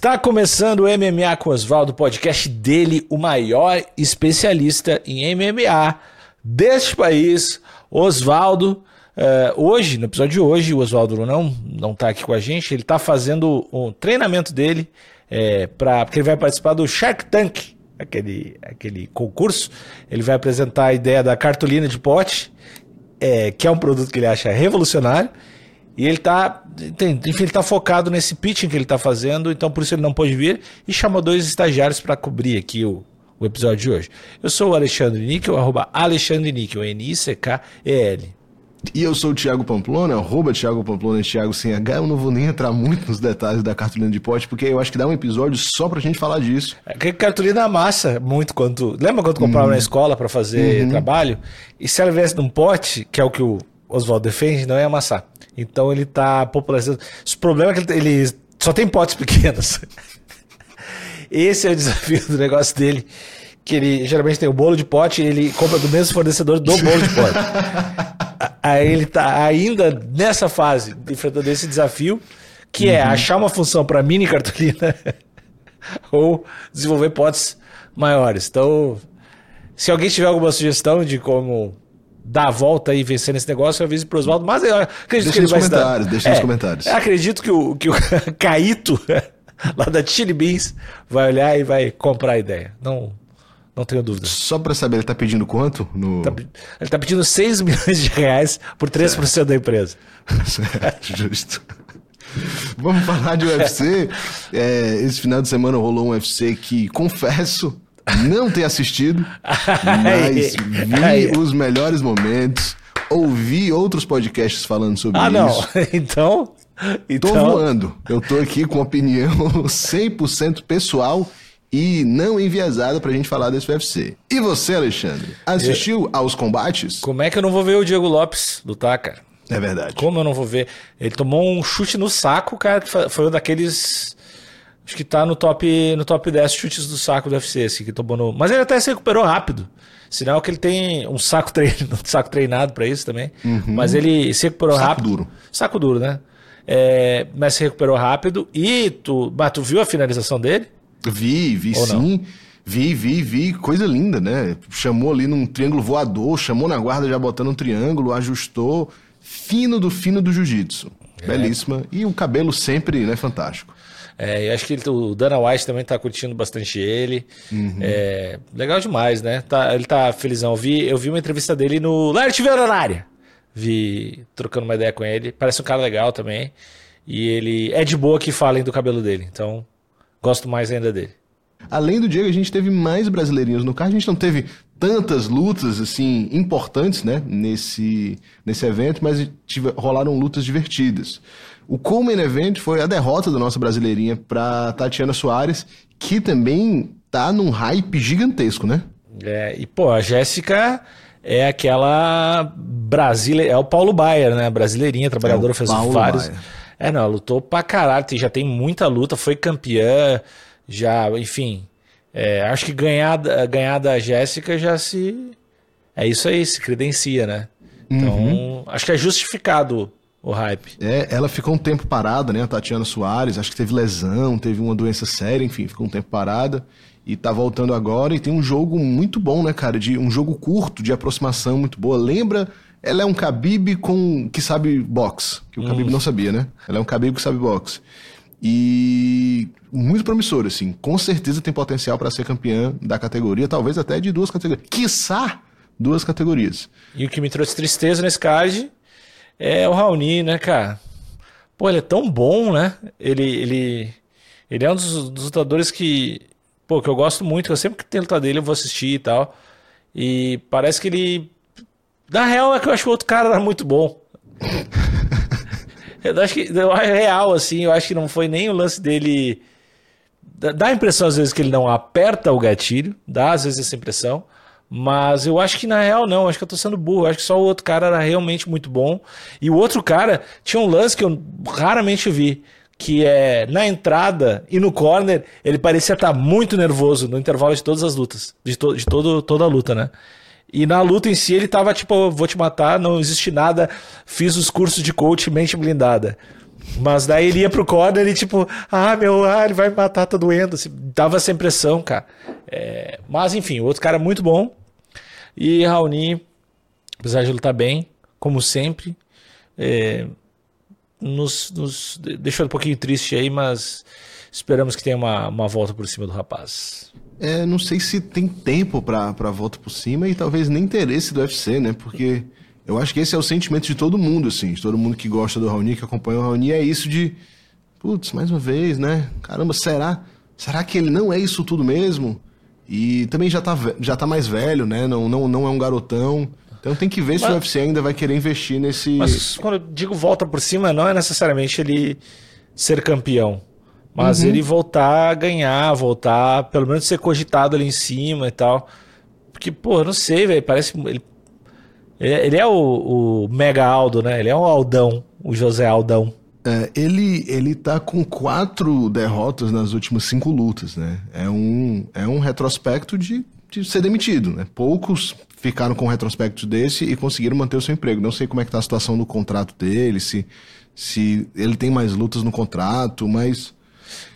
Está começando o MMA com Oswaldo, podcast dele, o maior especialista em MMA deste país, Oswaldo. Uh, hoje, no episódio de hoje, o Oswaldo não não está aqui com a gente, ele está fazendo um treinamento dele é, para porque ele vai participar do Shark Tank, aquele aquele concurso. Ele vai apresentar a ideia da cartolina de pote, é, que é um produto que ele acha revolucionário. E ele tá, enfim, ele tá focado nesse pitching que ele tá fazendo, então por isso ele não pôde vir e chamou dois estagiários para cobrir aqui o, o episódio de hoje. Eu sou o Alexandre Níquel, arroba Alexandre Níquel, N-I-C-K-E-L. E eu sou o Thiago Pamplona, arroba Thiago Pamplona, Thiago sem H. Eu não vou nem entrar muito nos detalhes da cartolina de pote, porque eu acho que dá um episódio só pra gente falar disso. É que cartolina massa muito quando. Lembra quando comprava uhum. na escola para fazer uhum. trabalho? E se ela viesse num pote, que é o que o Oswaldo defende, não é amassar. Então ele está popularizando. O problema é que ele, só tem potes pequenos. Esse é o desafio do negócio dele. Que ele geralmente tem o bolo de pote e ele compra do mesmo fornecedor do bolo de pote. Aí ele está ainda nessa fase, enfrentando esse desafio, que é uhum. é achar uma função para mini cartolina ou desenvolver potes maiores. Então, se alguém tiver alguma sugestão de como dar a volta e vencer nesse negócio, eu aviso pro Oswaldo, mas eu acredito deixa que ele vai comentários, Deixa é, nos comentários. Acredito que o, que o Caíto, lá da Chili Beans, vai olhar e vai comprar a ideia. Não, não tenho dúvida. Só para saber, ele tá pedindo quanto? No... Tá, ele tá pedindo 6 milhões de reais por 3% certo. da empresa. certo, justo. Vamos falar de UFC. É, esse final de semana rolou um UFC que, confesso, não ter assistido, mas vi os melhores momentos, ouvi outros podcasts falando sobre ah, isso. Ah, não. Então. Então... Tô voando. Eu tô aqui com opinião 100% pessoal e não enviesada pra gente falar desse UFC. E você, Alexandre, assistiu eu... aos combates? Como é que eu não vou ver o Diego Lopes lutar, cara? É verdade. Como eu não vou ver? Ele tomou um chute no saco, cara, foi um daqueles Acho que tá no top, no top 10 chutes do saco do UFC, assim, que tomou no... Mas ele até se recuperou rápido. Sinal que ele tem um saco, treino, um saco treinado para isso também. Uhum. Mas ele se recuperou saco rápido. duro. Saco duro, né? É, mas se recuperou rápido. E tu, mas tu viu a finalização dele? Vi, vi Ou sim. Não? Vi, vi, vi. Coisa linda, né? Chamou ali num triângulo voador, chamou na guarda já botando um triângulo, ajustou. Fino do fino do jiu-jitsu. É. Belíssima. E o cabelo sempre, né, fantástico. É, eu acho que ele, o Dana White também tá curtindo bastante ele. Uhum. É, legal demais, né? Tá, ele tá felizão. Eu vi, eu vi uma entrevista dele no na área. Vi trocando uma ideia com ele. Parece um cara legal também. E ele é de boa que falem do cabelo dele. Então, gosto mais ainda dele. Além do Diego, a gente teve mais brasileirinhos no card. A gente não teve tantas lutas assim importantes, né, nesse nesse evento, mas tive, rolaram lutas divertidas. O co-main event foi a derrota da nossa brasileirinha para Tatiana Soares, que também tá num hype gigantesco, né? É, e pô, a Jéssica é aquela brasileira, é o Paulo Baier, né? Brasileirinha, trabalhadora, é fez Paulo vários. Baier. É, não, lutou pra caralho, já tem muita luta, foi campeã, já, enfim. É, acho que ganhar, ganhar da Jéssica já se. É isso aí, se credencia, né? Então, uhum. acho que é justificado o hype. É, ela ficou um tempo parada, né? A Tatiana Soares, acho que teve lesão, teve uma doença séria, enfim, ficou um tempo parada e tá voltando agora e tem um jogo muito bom, né, cara? De um jogo curto, de aproximação muito boa. Lembra? Ela é um Khabib com que sabe boxe, que o Khabib hum. não sabia, né? Ela é um Khabib que sabe boxe. E muito promissor, assim. Com certeza tem potencial para ser campeã da categoria, talvez até de duas categorias. Quiçá duas categorias. E o que me trouxe tristeza nesse card é o Raoni, né, cara? Pô, ele é tão bom, né? Ele, ele, ele é um dos, dos lutadores que, pô, que eu gosto muito. Eu sempre que tem luta dele eu vou assistir e tal. E parece que ele. Na real é que eu acho que o outro cara era muito bom. eu acho que é real, assim, eu acho que não foi nem o lance dele. Dá a impressão às vezes que ele não aperta o gatilho, dá às vezes essa impressão. Mas eu acho que na real não, acho que eu tô sendo burro. acho que só o outro cara era realmente muito bom. E o outro cara tinha um lance que eu raramente vi, que é na entrada e no corner, ele parecia estar muito nervoso no intervalo de todas as lutas, de, to de todo, toda a luta, né? E na luta em si ele tava tipo, vou te matar, não existe nada, fiz os cursos de coach mente blindada. Mas daí ele ia pro corner e tipo, ah, meu, ah, ele vai me matar, tá doendo. Assim, dava essa impressão, cara. É, mas enfim, o outro cara muito bom. E Raoni, apesar de lutar bem, como sempre, é, nos, nos deixou um pouquinho triste aí, mas esperamos que tenha uma, uma volta por cima do rapaz. É, não sei se tem tempo pra, pra volta por cima e talvez nem interesse do UFC, né? Porque eu acho que esse é o sentimento de todo mundo, assim, de todo mundo que gosta do Raoni, que acompanha o Raoni, é isso de, putz, mais uma vez, né? Caramba, será? Será que ele não é isso tudo mesmo? E também já tá, já tá mais velho, né? Não, não, não é um garotão. Então tem que ver se Mas... o UFC ainda vai querer investir nesse. Mas quando eu digo volta por cima, não é necessariamente ele ser campeão. Mas uhum. ele voltar a ganhar, voltar, pelo menos ser cogitado ali em cima e tal. Porque, pô, eu não sei, velho. Parece. Ele ele é o, o, Mega Aldo, né? Ele é um Aldão, o José Aldão. É, ele, ele tá com quatro derrotas nas últimas cinco lutas, né? É um, é um retrospecto de, de ser demitido, né? Poucos ficaram com um retrospecto desse e conseguiram manter o seu emprego. Não sei como é que tá a situação do contrato dele, se, se ele tem mais lutas no contrato, mas...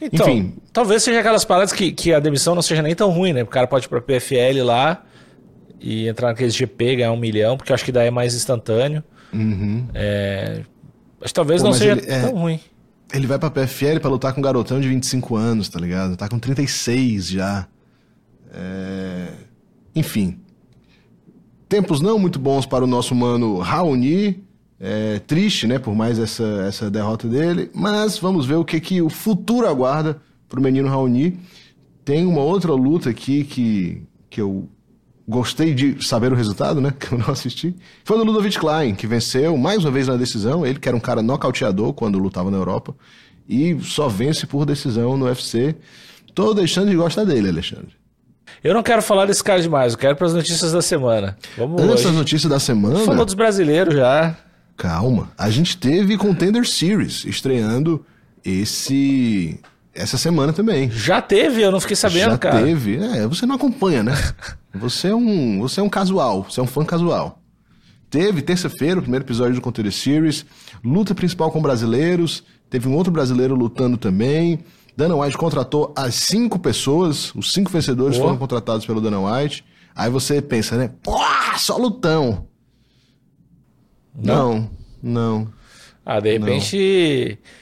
Então, Enfim. talvez seja aquelas paradas que, que a demissão não seja nem tão ruim, né? O cara pode ir pra PFL lá e entrar naqueles GP, ganhar um milhão, porque eu acho que daí é mais instantâneo. Uhum. É... Mas talvez Pô, não mas seja ele, é, tão ruim. Ele vai pra PFL pra lutar com um garotão de 25 anos, tá ligado? Tá com 36 já. É... Enfim. Tempos não muito bons para o nosso mano Raoni. É, triste, né, por mais essa, essa derrota dele. Mas vamos ver o que, que o futuro aguarda pro menino Raoni. Tem uma outra luta aqui que, que eu gostei de saber o resultado, né? Que eu não assisti. Foi do Ludovic Klein, que venceu mais uma vez na decisão. Ele que era um cara nocauteador quando lutava na Europa. E só vence por decisão no UFC. Tô deixando de gostar dele, Alexandre. Eu não quero falar desse cara demais, eu quero para as notícias da semana. Vamos Antes das notícias da semana. Falou dos brasileiros já. Calma. A gente teve Contender Series estreando esse essa semana também. Já teve, eu não fiquei sabendo, Já cara. Já teve. É, você não acompanha, né? você é um, você é um casual, você é um fã casual. Teve terça-feira o primeiro episódio do Conteúdo Series, luta principal com brasileiros, teve um outro brasileiro lutando também. Dana White contratou as cinco pessoas, os cinco vencedores foram contratados pelo Dana White. Aí você pensa, né? Pô, só lutão. Não, não. não. Ah, de repente. Não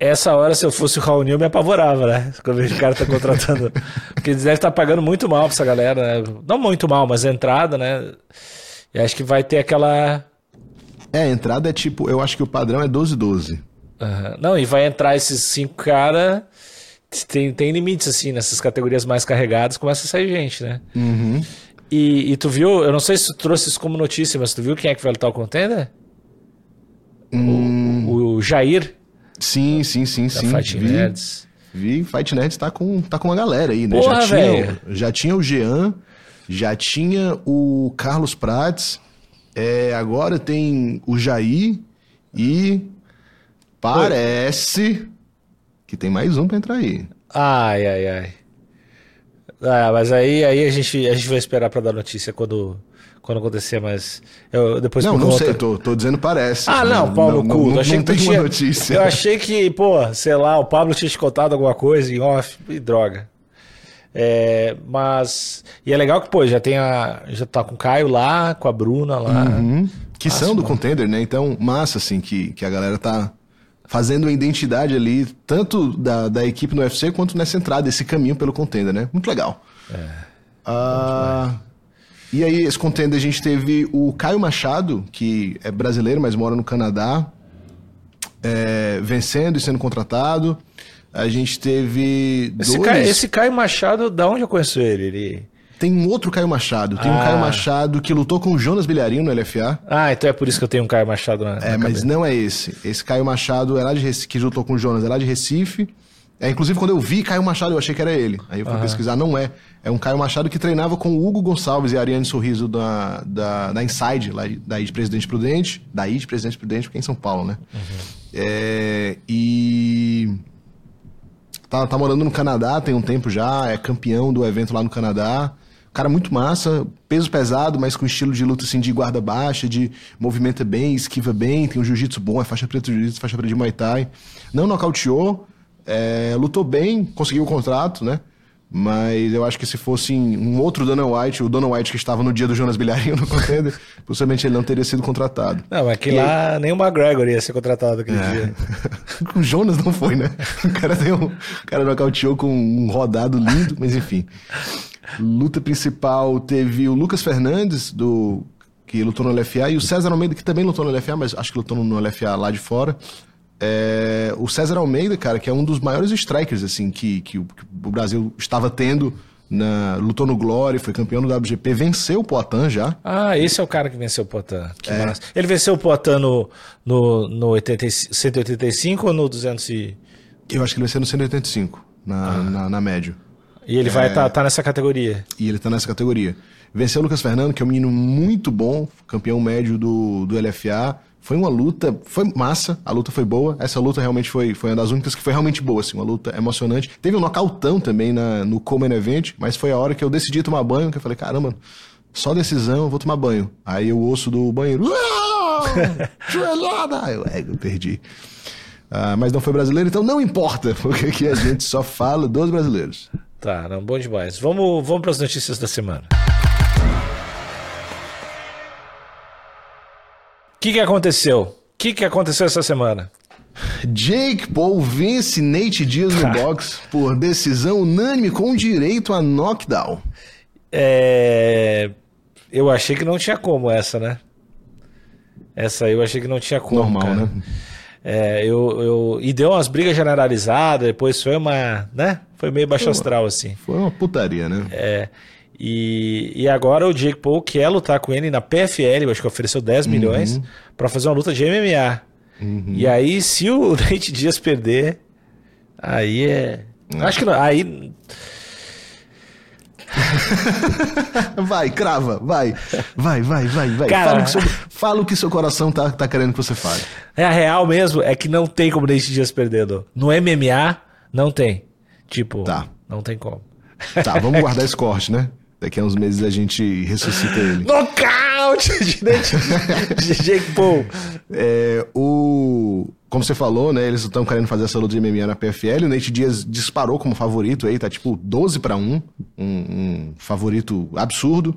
essa hora, se eu fosse o Raoni, eu me apavorava, né? Quando o cara tá contratando. Porque eles devem estar pagando muito mal pra essa galera, né? Não muito mal, mas entrada, né? E acho que vai ter aquela. É, a entrada é tipo, eu acho que o padrão é 12-12. Uhum. Não, e vai entrar esses cinco caras. Tem, tem limites, assim, nessas categorias mais carregadas, começa a sair gente, né? Uhum. E, e tu viu, eu não sei se tu trouxe isso como notícia, mas tu viu quem é que vai lutar o contender? Hum... O, o Jair. Sim, sim, sim, da sim. Fight vi, Nerds. Vi, Fight Nerds tá com, tá com uma galera aí, né? Porra, já, tinha, já tinha o Jean, já tinha o Carlos Prates, é, agora tem o Jair e parece Oi. que tem mais um pra entrar aí. Ai, ai, ai. Ah, mas aí, aí a, gente, a gente vai esperar pra dar notícia quando quando acontecer, mas eu depois Não, não sei, tô, tô dizendo parece. Ah, não, Paulo no cu. Não, achei não que tinha, notícia. Eu achei que, pô, sei lá, o Pablo tinha te contado alguma coisa em off, e droga. É, mas. E é legal que, pô, já tem a. Já tá com o Caio lá, com a Bruna lá. Uhum. Que são do contender, né? Então, massa, assim, que, que a galera tá fazendo a identidade ali, tanto da, da equipe no UFC quanto nessa entrada, esse caminho pelo contender, né? Muito legal. É. Ah. E aí, esse contender, a gente teve o Caio Machado, que é brasileiro, mas mora no Canadá, é, vencendo e sendo contratado. A gente teve esse dois... Caio, esse Caio Machado, da onde eu conheço ele? ele... Tem um outro Caio Machado. Tem ah. um Caio Machado que lutou com o Jonas Bilharinho no LFA. Ah, então é por isso que eu tenho um Caio Machado na, É, na mas não é esse. Esse Caio Machado é lá de Recife, que lutou com o Jonas, é lá de Recife. É, inclusive, quando eu vi Caio Machado, eu achei que era ele. Aí eu fui uhum. pesquisar, não é. É um Caio Machado que treinava com o Hugo Gonçalves e a Ariane Sorriso da, da, da Inside, lá, daí de Presidente Prudente. Daí de Presidente Prudente, porque é em São Paulo, né? Uhum. É, e. Tá, tá morando no Canadá tem um tempo já, é campeão do evento lá no Canadá. Cara muito massa, peso pesado, mas com estilo de luta assim de guarda baixa, de movimenta bem, esquiva bem, tem um jiu-jitsu bom, é faixa preta de jiu-jitsu, faixa preta de Muay Thai. Não nocauteou, é, lutou bem, conseguiu o contrato, né? Mas eu acho que se fosse um outro Dana White, o Dana White que estava no dia do Jonas Bilharinho no contender, possivelmente ele não teria sido contratado. Não, mas que e lá nem o McGregor ia ser contratado aquele é. dia. o Jonas não foi, né? O cara deu. O cara nocauteou com um rodado lindo, mas enfim. Luta principal teve o Lucas Fernandes, do que lutou no LFA, e o César Almeida, que também lutou no LFA, mas acho que lutou no LFA lá de fora. É, o César Almeida, cara, que é um dos maiores strikers, assim, que, que, o, que o Brasil estava tendo. Na, lutou no Glory, foi campeão do WGP, venceu o Poitin já. Ah, esse é o cara que venceu o Poitin. Que é. massa. Ele venceu o Poitin no, no, no 80, 185 ou no 200 e... Eu acho que ele venceu no 185, na, ah. na, na médio. E ele vai estar é... tá, tá nessa categoria. E ele tá nessa categoria. Venceu o Lucas Fernando, que é um menino muito bom, campeão médio do, do LFA. Foi uma luta, foi massa, a luta foi boa. Essa luta realmente foi, foi uma das únicas que foi realmente boa, assim, uma luta emocionante. Teve um nocautão também na, no Common Event, mas foi a hora que eu decidi tomar banho, que eu falei, caramba, só decisão, eu vou tomar banho. Aí o osso do banheiro, joelhada! Eu, é, eu perdi. Ah, mas não foi brasileiro, então não importa, porque aqui a gente só fala dos brasileiros. Tá, não, bom demais. Vamos, vamos para as notícias da semana. O que, que aconteceu? O que, que aconteceu essa semana? Jake Paul vence Nate Diaz no box por decisão unânime com direito a knockdown. É... Eu achei que não tinha como essa, né? Essa aí eu achei que não tinha como. Normal, cara. né? É, eu, eu... E deu umas brigas generalizadas, depois foi uma. né? Foi meio baixo foi astral, assim. Foi uma putaria, né? É. E, e agora o Jake Paul quer lutar com ele na PFL, acho que ofereceu 10 uhum. milhões, para fazer uma luta de MMA. Uhum. E aí, se o Nate Dias perder, aí é. Uhum. Acho que não. Aí. vai, crava, vai. Vai, vai, vai, vai. Cara, fala, o que seu, fala o que seu coração tá, tá querendo que você fale. É a real mesmo, é que não tem como Nate Dias perder. No MMA, não tem. Tipo, tá. não tem como. Tá, vamos guardar esse corte, né? Daqui a uns meses a gente ressuscita ele. Nocaute de, Jake Paul. É, o, como você falou, né? Eles estão querendo fazer essa luta de MMA na PFL. O Nate Diaz disparou como favorito aí, tá tipo 12 para 1. Um, um favorito absurdo.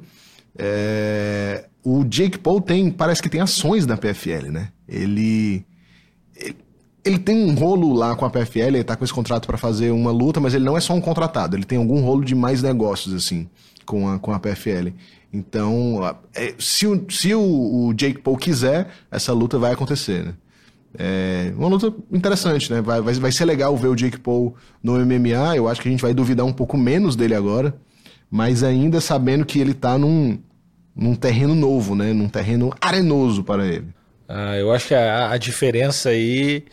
É, o Jake Paul tem, parece que tem ações na PFL, né? Ele, ele ele tem um rolo lá com a PFL, ele tá com esse contrato para fazer uma luta, mas ele não é só um contratado, ele tem algum rolo de mais negócios, assim com a, com a PFL. Então, é, se, o, se o, o, Jake Paul quiser, essa luta vai acontecer, né? É uma luta interessante, né? Vai, vai, vai ser legal ver o Jake Paul no MMA. Eu acho que a gente vai duvidar um pouco menos dele agora, mas ainda sabendo que ele tá num, num terreno novo, né? Num terreno arenoso para ele. Ah, eu acho que a, a diferença aí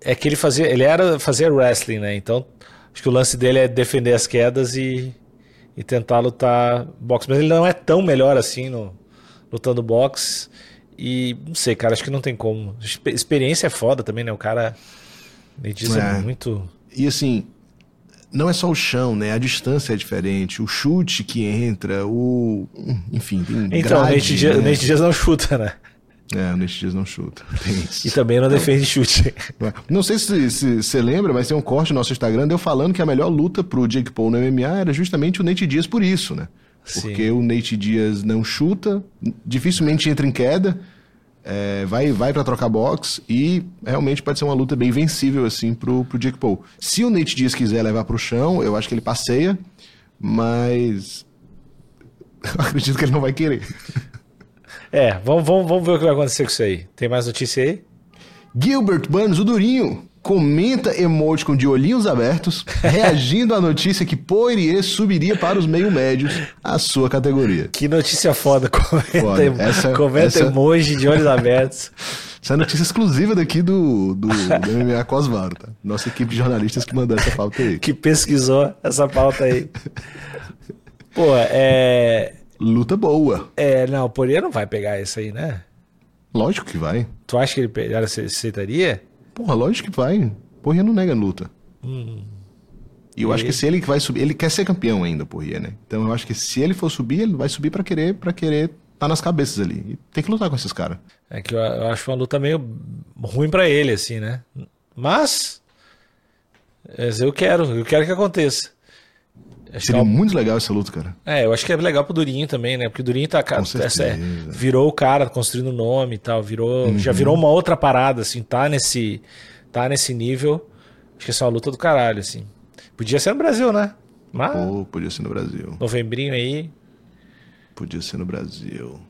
é que ele fazia, ele era fazer wrestling, né? Então, acho que o lance dele é defender as quedas e e tentar lutar boxe. Mas ele não é tão melhor assim no lutando boxe. E não sei, cara, acho que não tem como. Experiência é foda também, né? O cara me diz é. muito. E assim, não é só o chão, né? A distância é diferente, o chute que entra, o. Enfim, tem. Então, grade, o Nate Dias, né? Dias não chuta, né? É, o Nate Dias não chuta. E também não defende chute. Não sei se você lembra, mas tem um corte no nosso Instagram eu falando que a melhor luta pro Jake Paul no MMA era justamente o Nate Dias por isso, né? Porque Sim. o Nate Dias não chuta, dificilmente entra em queda, é, vai, vai para trocar box e realmente pode ser uma luta bem vencível assim pro, pro Jake Paul. Se o Nate Dias quiser levar pro chão, eu acho que ele passeia, mas eu acredito que ele não vai querer. É, vamos, vamos, vamos ver o que vai acontecer com isso aí. Tem mais notícia aí? Gilbert Burns, o Durinho, comenta emoticon de olhinhos abertos, reagindo à notícia que Poirier subiria para os meio médios, a sua categoria. Que notícia foda. Comenta, foda. Essa, comenta essa... emoji de olhos abertos. Essa é notícia exclusiva daqui do, do, do MMA Cosvaro, tá? Nossa equipe de jornalistas que mandou essa pauta aí. Que pesquisou essa pauta aí. Pô, é luta boa. É, não, o Poirier não vai pegar isso aí, né? Lógico que vai. Tu acha que ele aceitaria? Porra, lógico que vai. Poirier não nega luta. Hum. E eu e... acho que se ele vai subir, ele quer ser campeão ainda, Poirier, né? Então eu acho que se ele for subir, ele vai subir para querer para querer tá nas cabeças ali. E tem que lutar com esses caras. É que eu, eu, acho uma luta meio ruim para ele, assim, né? Mas. Eu quero, eu quero que aconteça. Acho Seria que é muito legal essa luta, cara. É, eu acho que é legal pro Durinho também, né? Porque o Durinho tá, cara, essa é, virou o cara construindo nome e tal, virou, uhum. já virou uma outra parada, assim, tá nesse, tá nesse nível. Acho que essa é uma luta do caralho, assim. Podia ser no Brasil, né? Mas... Pô, podia ser no Brasil. Novembrinho aí. Podia ser no Brasil.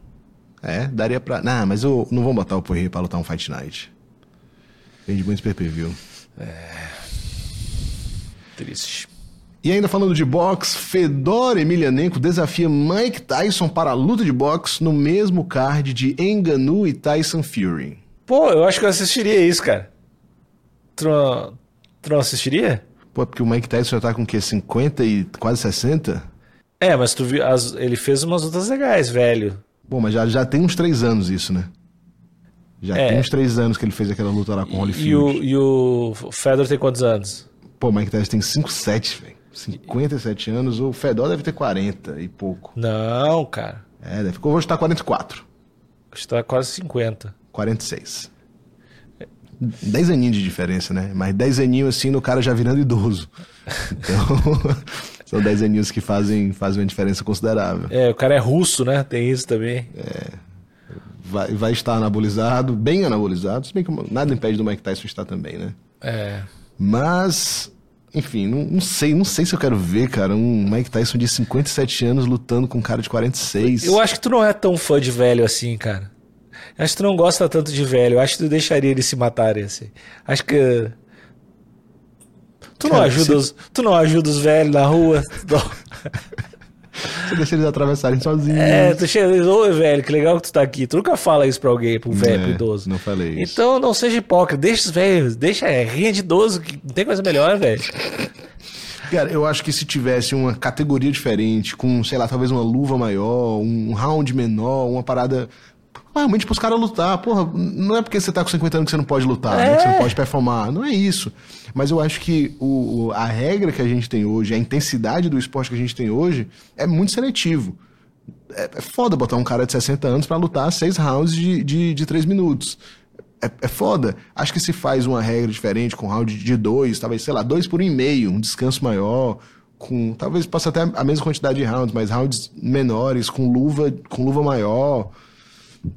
É, daria pra. Não, mas eu não vou botar o Poirier pra lutar um Fight Night. Vende muitos PPV. É. Triste. E ainda falando de boxe, Fedor Emelianenko desafia Mike Tyson para a luta de boxe no mesmo card de Enganu e Tyson Fury. Pô, eu acho que eu assistiria isso, cara. Tu não, tu não assistiria? Pô, porque o Mike Tyson já tá com o quê? 50 e quase 60? É, mas tu viu, as, ele fez umas lutas legais, velho. Bom, mas já, já tem uns três anos isso, né? Já é. tem uns três anos que ele fez aquela luta lá com o Holyfield. E o, e o Fedor tem quantos anos? Pô, o Mike Tyson tem 5, 7, velho. 57 anos. O Fedor deve ter 40 e pouco. Não, cara. É, deve vou estar 44. Está quase 50. 46. 10 aninhos de diferença, né? Mas 10 aninhos assim no cara já virando idoso. Então, são 10 aninhos que fazem, fazem uma diferença considerável. É, o cara é russo, né? Tem isso também. É. Vai, vai estar anabolizado, bem anabolizado, se bem que nada impede do Mike Tyson estar também, né? É. Mas, enfim, não, não, sei, não sei se eu quero ver, cara, um Mike Tyson de 57 anos lutando com um cara de 46. Eu acho que tu não é tão fã de velho assim, cara. Acho que tu não gosta tanto de velho. Acho que tu deixaria eles se matarem, assim. Acho que Tu não, ajuda se... os, tu não ajuda os velhos na rua? Você deixa eles atravessarem sozinhos. É, tu chega oi, velho, que legal que tu tá aqui. Tu nunca fala isso pra alguém, pra um velho, é, pro idoso. Não falei isso. Então não seja hipócrita, deixa os velhos, deixa, é, rinha de idoso, que não tem coisa melhor, velho. Cara, eu acho que se tivesse uma categoria diferente, com, sei lá, talvez uma luva maior, um round menor, uma parada realmente pros caras lutar. Porra, não é porque você tá com 50 anos que você não pode lutar, é. né? que você não é. pode performar. Não é isso. Mas eu acho que o, o, a regra que a gente tem hoje, a intensidade do esporte que a gente tem hoje, é muito seletivo. É, é foda botar um cara de 60 anos para lutar seis rounds de, de, de 3 minutos. É, é, foda. Acho que se faz uma regra diferente, com round de dois, talvez, sei lá, dois por um e meio, um descanso maior, com. Talvez possa até a mesma quantidade de rounds, mas rounds menores, com luva, com luva maior.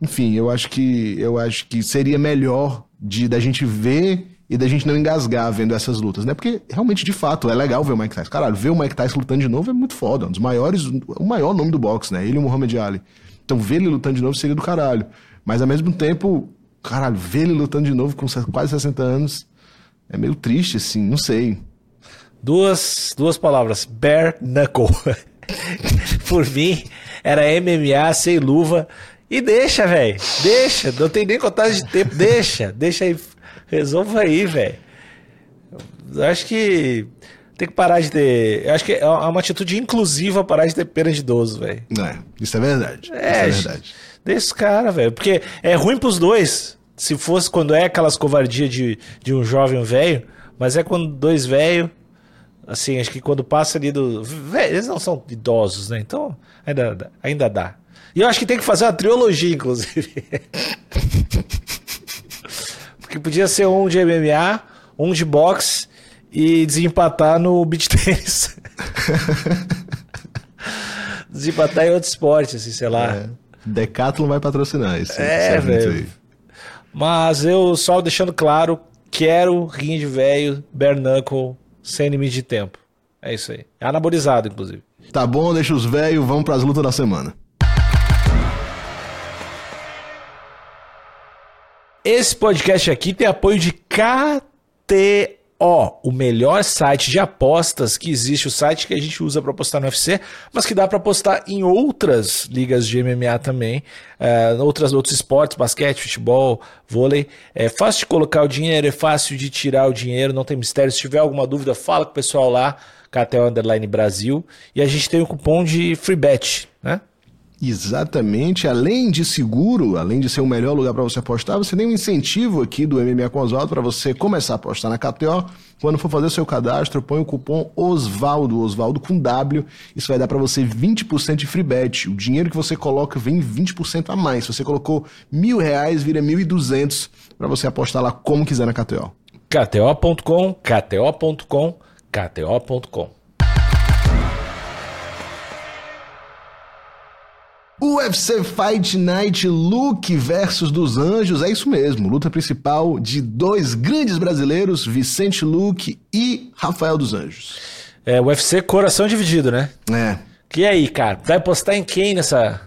Enfim, eu acho que eu acho que seria melhor de da gente ver e da gente não engasgar vendo essas lutas, né? Porque realmente, de fato, é legal ver o Mike Tyson. Caralho, ver o Mike Tyson lutando de novo é muito foda. Um dos maiores, o maior nome do boxe, né? Ele e o Muhammad Ali. Então, ver ele lutando de novo seria do caralho. Mas ao mesmo tempo, caralho, ver ele lutando de novo com quase 60 anos é meio triste, assim, não sei. Duas, duas palavras: bare knuckle. Por mim, era MMA sem luva e deixa, velho. Deixa. Não tem nem contagem de tempo. Deixa. Deixa aí. Resolva aí, velho. Acho que tem que parar de ter. Acho que é uma atitude inclusiva parar de ter pena de idoso, velho. É, isso é verdade. É, isso é verdade. Deixa os caras, velho. Porque é ruim pros dois. Se fosse quando é aquelas covardias de, de um jovem velho, mas é quando dois velhos. Assim, acho que quando passa ali do. Véio, eles não são idosos, né? Então ainda, ainda dá. E eu acho que tem que fazer uma trilogia, inclusive. Porque podia ser um de MMA, um de boxe e desempatar no beach tennis. desempatar em outro esporte, assim, sei lá. É. Decathlon vai patrocinar isso. É, velho. Mas eu só deixando claro, quero rinha de velho, bare knuckle, sem limite de tempo. É isso aí. É anabolizado, inclusive. Tá bom, deixa os velhos, vamos pras lutas da semana. Esse podcast aqui tem apoio de KTO, o melhor site de apostas que existe, o site que a gente usa para apostar no UFC, mas que dá para apostar em outras ligas de MMA também, uh, outras, outros esportes, basquete, futebol, vôlei. É fácil de colocar o dinheiro, é fácil de tirar o dinheiro, não tem mistério. Se tiver alguma dúvida, fala com o pessoal lá, KTO Underline Brasil. E a gente tem o cupom de FreeBet? Exatamente. Além de seguro, além de ser o melhor lugar para você apostar, você tem um incentivo aqui do MMA com Oswaldo para você começar a apostar na KTO. Quando for fazer o seu cadastro, põe o cupom OSVALDO, OSVALDO com W. Isso vai dar para você 20% de free bet. O dinheiro que você coloca vem 20% a mais. Se você colocou mil reais, vira 1.200 para você apostar lá como quiser na KTO. KTO.com, KTO.com, KTO.com. UFC Fight Night Luke versus dos Anjos, é isso mesmo, luta principal de dois grandes brasileiros, Vicente Luke e Rafael dos Anjos. É, UFC coração dividido, né? É. Que aí, cara, vai postar em quem nessa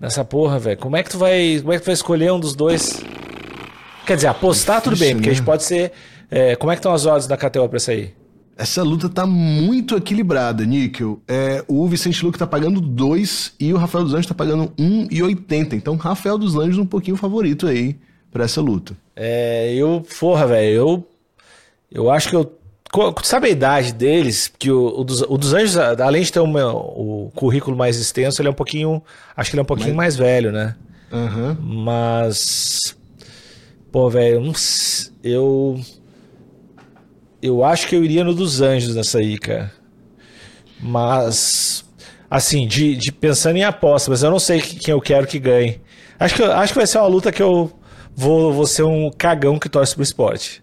nessa porra, velho? Como é que tu vai, como é que tu vai escolher um dos dois? Quer dizer, apostar Difícil, tudo bem, porque né? a gente pode ser, é, como é que estão as odds da KTO pra sair? Essa luta tá muito equilibrada, Níquel. É, o Vicente Luque tá pagando 2 e o Rafael dos Anjos tá pagando 1,80. Então, Rafael dos Anjos um pouquinho favorito aí para essa luta. É, eu, porra, velho, eu, eu acho que eu. Sabe a idade deles? Que o, o, dos, o dos Anjos, além de ter uma, o currículo mais extenso, ele é um pouquinho. Acho que ele é um pouquinho mais, mais velho, né? Uhum. Mas. Pô, velho, eu eu acho que eu iria no dos Anjos nessa aí, cara. Mas, assim, de, de pensando em aposta, mas eu não sei quem eu quero que ganhe. Acho que, acho que vai ser uma luta que eu vou, vou ser um cagão que torce pro esporte.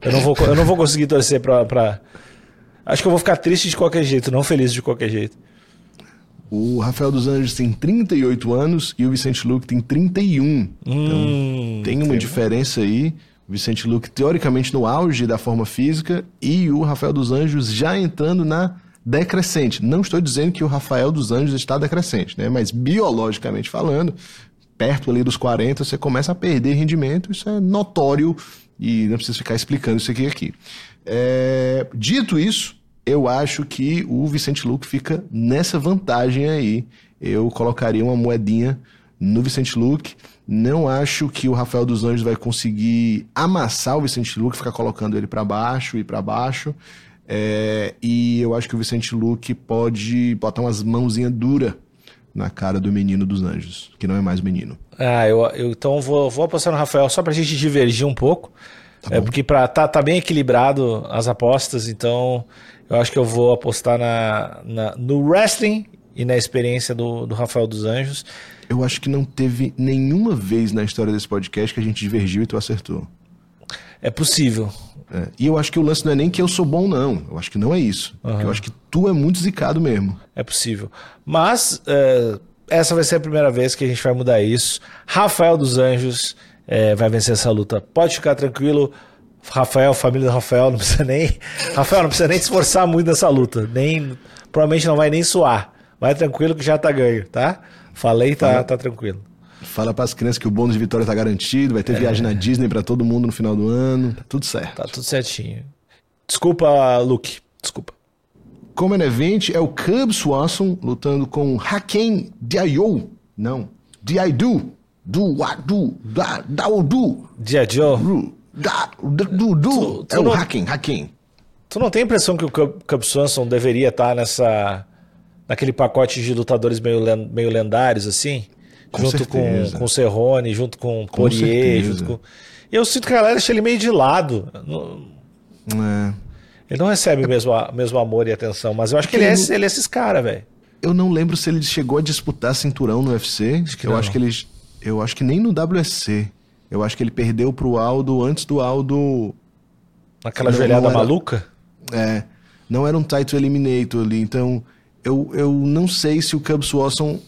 Eu não vou, eu não vou conseguir torcer pra, pra. Acho que eu vou ficar triste de qualquer jeito, não feliz de qualquer jeito. O Rafael dos Anjos tem 38 anos e o Vicente Luque tem 31. Hum, então tem uma diferença aí. Vicente Luque, teoricamente, no auge da forma física, e o Rafael dos Anjos já entrando na decrescente. Não estou dizendo que o Rafael dos Anjos está decrescente, né? mas biologicamente falando, perto ali dos 40, você começa a perder rendimento, isso é notório e não preciso ficar explicando isso aqui. aqui. É... Dito isso, eu acho que o Vicente Luque fica nessa vantagem aí. Eu colocaria uma moedinha no Vicente Luque. Não acho que o Rafael dos Anjos vai conseguir amassar o Vicente Luque, ficar colocando ele para baixo e para baixo. É, e eu acho que o Vicente Luque pode botar umas mãozinhas duras na cara do menino dos anjos, que não é mais menino. Ah, eu, eu então vou, vou apostar no Rafael só pra gente divergir um pouco. Tá é porque pra, tá, tá bem equilibrado as apostas, então eu acho que eu vou apostar na, na no wrestling e na experiência do, do Rafael dos Anjos eu acho que não teve nenhuma vez na história desse podcast que a gente divergiu e tu acertou. É possível. É. E eu acho que o lance não é nem que eu sou bom, não. Eu acho que não é isso. Uhum. Eu acho que tu é muito zicado mesmo. É possível. Mas é, essa vai ser a primeira vez que a gente vai mudar isso. Rafael dos Anjos é, vai vencer essa luta. Pode ficar tranquilo. Rafael, família do Rafael, não precisa nem. Rafael, não precisa nem se esforçar muito nessa luta. Nem, provavelmente não vai nem suar. Vai tranquilo que já tá ganho, tá? Falei, tá, Fala. tá tranquilo. Fala para as crianças que o bônus de vitória tá garantido, vai ter é. viagem na Disney para todo mundo no final do ano, tá tudo certo. Tá tudo certinho. Desculpa, Luke, desculpa. Como é event é o Cub Swanson lutando com Haken Diayo. Não, Diaidu. Do, do, da, da, do. Diadio. Da, do, do. É o Haken, Haken. Tu não tem a impressão que o Cub, Cub Swanson deveria estar tá nessa naquele pacote de lutadores meio, meio lendários, assim. Com junto certeza. com, com o Cerrone, junto com o Poirier, junto com. Eu sinto que a galera deixa ele meio de lado. É. Ele não recebe o mesmo, mesmo amor e atenção, mas eu acho que ele, é, ele é esses caras, velho. Eu não lembro se ele chegou a disputar cinturão no UFC. Acho eu não. acho que ele. Eu acho que nem no WSC. Eu acho que ele perdeu pro Aldo antes do Aldo. Naquela joelhada maluca? É. Não era um title eliminator ali. Então, eu, eu não sei se o Cub Swanson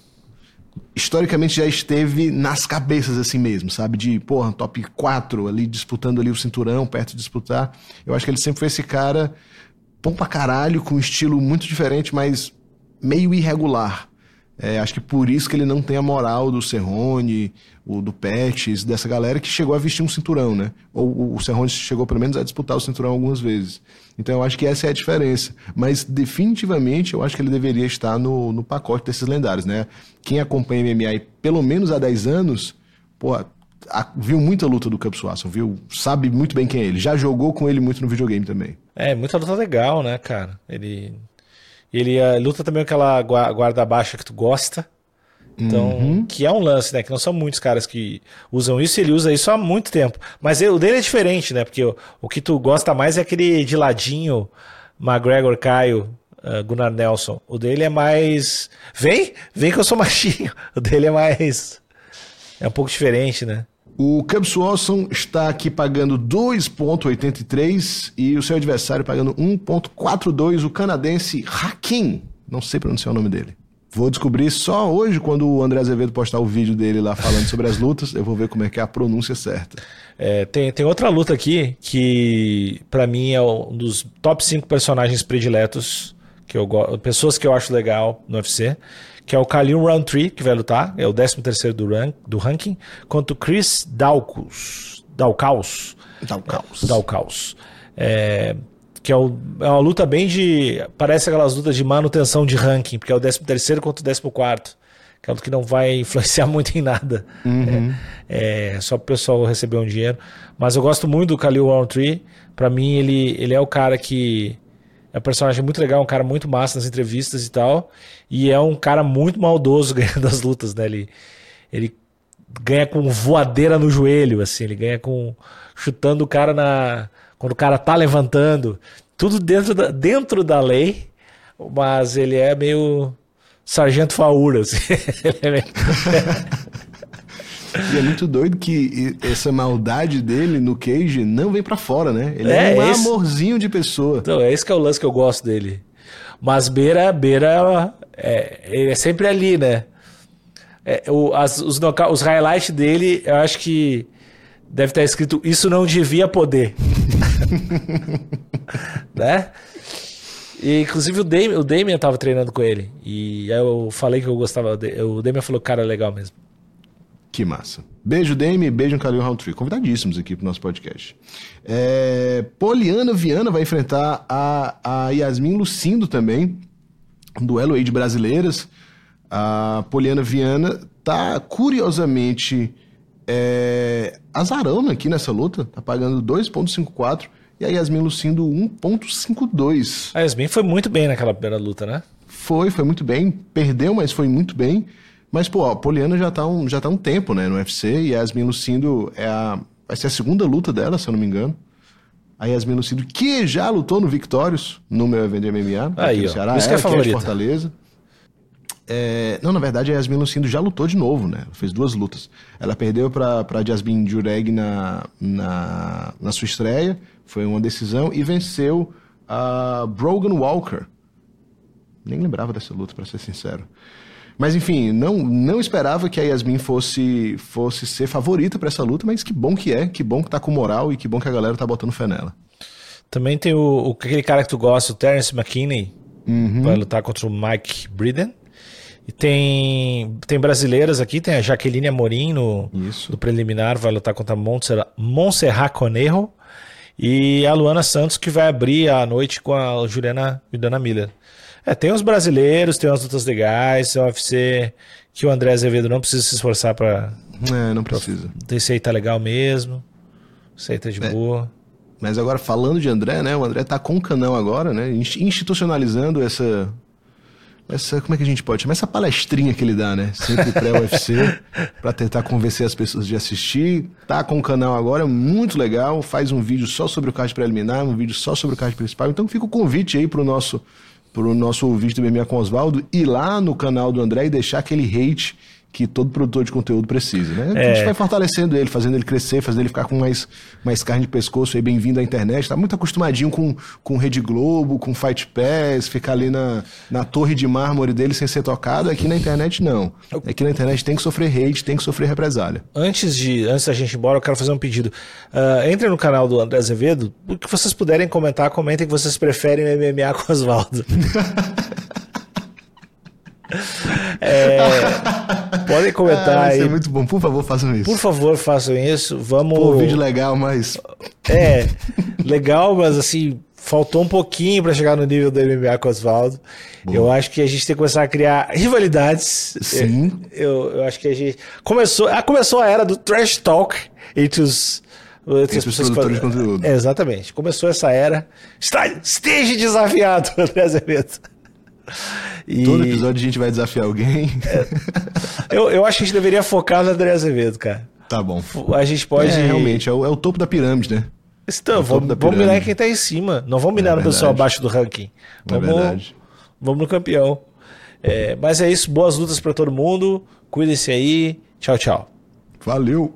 historicamente já esteve nas cabeças assim mesmo, sabe? De, porra, top 4 ali, disputando ali o cinturão, perto de disputar. Eu acho que ele sempre foi esse cara bom pra caralho, com um estilo muito diferente, mas meio irregular. É, acho que por isso que ele não tem a moral do Serrone, o do Pettis, dessa galera que chegou a vestir um cinturão, né? Ou o Serrone chegou pelo menos a disputar o cinturão algumas vezes. Então eu acho que essa é a diferença. Mas definitivamente eu acho que ele deveria estar no, no pacote desses lendários, né? Quem acompanha MMA pelo menos há 10 anos, pô, a, viu muita luta do Cup Swanson, viu? Sabe muito bem quem é ele. Já jogou com ele muito no videogame também. É, muita luta legal, né, cara? Ele ele luta também com aquela guarda baixa que tu gosta. Então, uhum. que é um lance, né? Que não são muitos caras que usam isso, ele usa isso há muito tempo. Mas o dele é diferente, né? Porque o, o que tu gosta mais é aquele de ladinho, McGregor, Caio, uh, Gunnar Nelson. O dele é mais. Vem, vem que eu sou machinho. O dele é mais. É um pouco diferente, né? O Cubs Watson está aqui pagando 2,83 e o seu adversário pagando 1,42, o canadense Hakim. Não sei pronunciar o nome dele. Vou descobrir só hoje, quando o André Azevedo postar o vídeo dele lá falando sobre as lutas, eu vou ver como é que é a pronúncia certa. É, tem, tem outra luta aqui que, para mim, é um dos top 5 personagens prediletos, que eu pessoas que eu acho legal no UFC, que é o Khalil Roundtree, que vai lutar, é o 13 terceiro do, rank, do ranking, contra o Chris Daukaus. Daukaus. Daukaus. Daukaus. É, que é, o, é, uma luta bem de. Parece aquelas lutas de manutenção de ranking, porque é o 13 terceiro contra o 14 que é luta que não vai influenciar muito em nada. Uhum. É, é, só o pessoal receber um dinheiro. Mas eu gosto muito do Khalil Roundtree. Para mim, ele, ele é o cara que. É um personagem muito legal, um cara muito massa nas entrevistas e tal. E é um cara muito maldoso ganhando as lutas, né? Ele, ele ganha com voadeira no joelho, assim. Ele ganha com. chutando o cara na quando o cara tá levantando, tudo dentro da, dentro da lei, mas ele é meio sargento faúra, assim. E é muito doido que essa maldade dele no Cage não vem para fora, né? Ele é, é um esse... amorzinho de pessoa. Então, é esse que é o lance que eu gosto dele. Mas Beira, Beira, é, ele é sempre ali, né? É, o, as, os, os highlights dele, eu acho que deve estar escrito isso não devia poder. né? E, inclusive o Damian, o Damian tava treinando com ele. E eu falei que eu gostava. O Damian falou cara é legal mesmo. Que massa. Beijo, Demi, beijo, Calil Roundtree. Convidadíssimos aqui pro nosso podcast. É, Poliana Viana vai enfrentar a, a Yasmin Lucindo também. Um duelo aí de brasileiras. A Poliana Viana tá curiosamente é, azarão aqui nessa luta, tá pagando 2,54 e a Yasmin Lucindo 1,52. A Yasmin foi muito bem naquela primeira luta, né? Foi, foi muito bem. Perdeu, mas foi muito bem. Mas, pô, a Poliana já tá um, já tá um tempo, né, no UFC, e a Yasmin Lucindo é a, vai ser a segunda luta dela, se eu não me engano. A Yasmin Lucindo, que já lutou no Victorious, no meu evento de MMA, Aí, ó, Ceará, isso que é, é favorita. Fortaleza. É, não, na verdade, a Yasmin Lucindo já lutou de novo, né? Fez duas lutas. Ela perdeu para Jasmine Jureg na, na, na sua estreia, foi uma decisão, e venceu a Brogan Walker. Nem lembrava dessa luta, para ser sincero. Mas enfim, não, não esperava que a Yasmin fosse, fosse ser favorita para essa luta, mas que bom que é, que bom que tá com moral e que bom que a galera tá botando fé nela. Também tem o, o aquele cara que tu gosta, o Terence McKinney, uhum. vai lutar contra o Mike Briden. E tem, tem brasileiras aqui, tem a Jaqueline Amorim no, Isso. no preliminar, vai lutar contra a Montserrat Conejo. E a Luana Santos, que vai abrir a noite com a Juliana, Juliana Miller. É, tem os brasileiros, tem umas lutas legais, é um UFC que o André Azevedo não precisa se esforçar para. É, não precisa. Esse aí tá legal mesmo. Esse aí tá de é. boa. Mas agora, falando de André, né? O André tá com o canão agora, né? Institucionalizando essa, essa, como é que a gente pode chamar? Essa palestrinha que ele dá, né? Sempre pré-UFC, para tentar convencer as pessoas de assistir. Tá com o canal agora, muito legal. Faz um vídeo só sobre o card preliminar, um vídeo só sobre o card principal. Então fica o convite aí pro nosso, pro nosso ouvinte do MMA com Oswaldo ir lá no canal do André e deixar aquele hate que todo produtor de conteúdo precisa, né? É. A gente vai fortalecendo ele, fazendo ele crescer, fazendo ele ficar com mais, mais carne de pescoço aí, bem-vindo à internet. Tá muito acostumadinho com, com Rede Globo, com Fight Pass, ficar ali na, na torre de mármore dele sem ser tocado. Aqui na internet, não. Aqui na internet tem que sofrer hate, tem que sofrer represália. Antes de antes da gente ir embora, eu quero fazer um pedido. Uh, entre no canal do André Azevedo, o que vocês puderem comentar, comentem que vocês preferem o MMA com Oswaldo. É, podem comentar ah, aí. é muito bom. Por favor, façam isso. Por favor, façam isso. Vamos. Pô, vídeo legal, mas. É, legal, mas assim, faltou um pouquinho para chegar no nível do MMA com o Oswaldo. Eu acho que a gente tem que começar a criar rivalidades. Sim. Eu, eu acho que a gente. Começou, ah, começou a era do trash talk entre os. Entre os produtores de conteúdo. É, exatamente. Começou essa era. Está, esteja desafiado, André Azevedo. E... Todo episódio a gente vai desafiar alguém. É. Eu, eu acho que a gente deveria focar no André Azevedo, cara. Tá bom. A gente pode. É, realmente, é o, é o topo da pirâmide, né? Então, é vamos, vamos mirar quem tá em cima. Não vamos mirar é no pessoal abaixo do ranking. É vamos, é verdade. vamos no campeão. É, mas é isso. Boas lutas para todo mundo. Cuidem-se aí. Tchau, tchau. Valeu.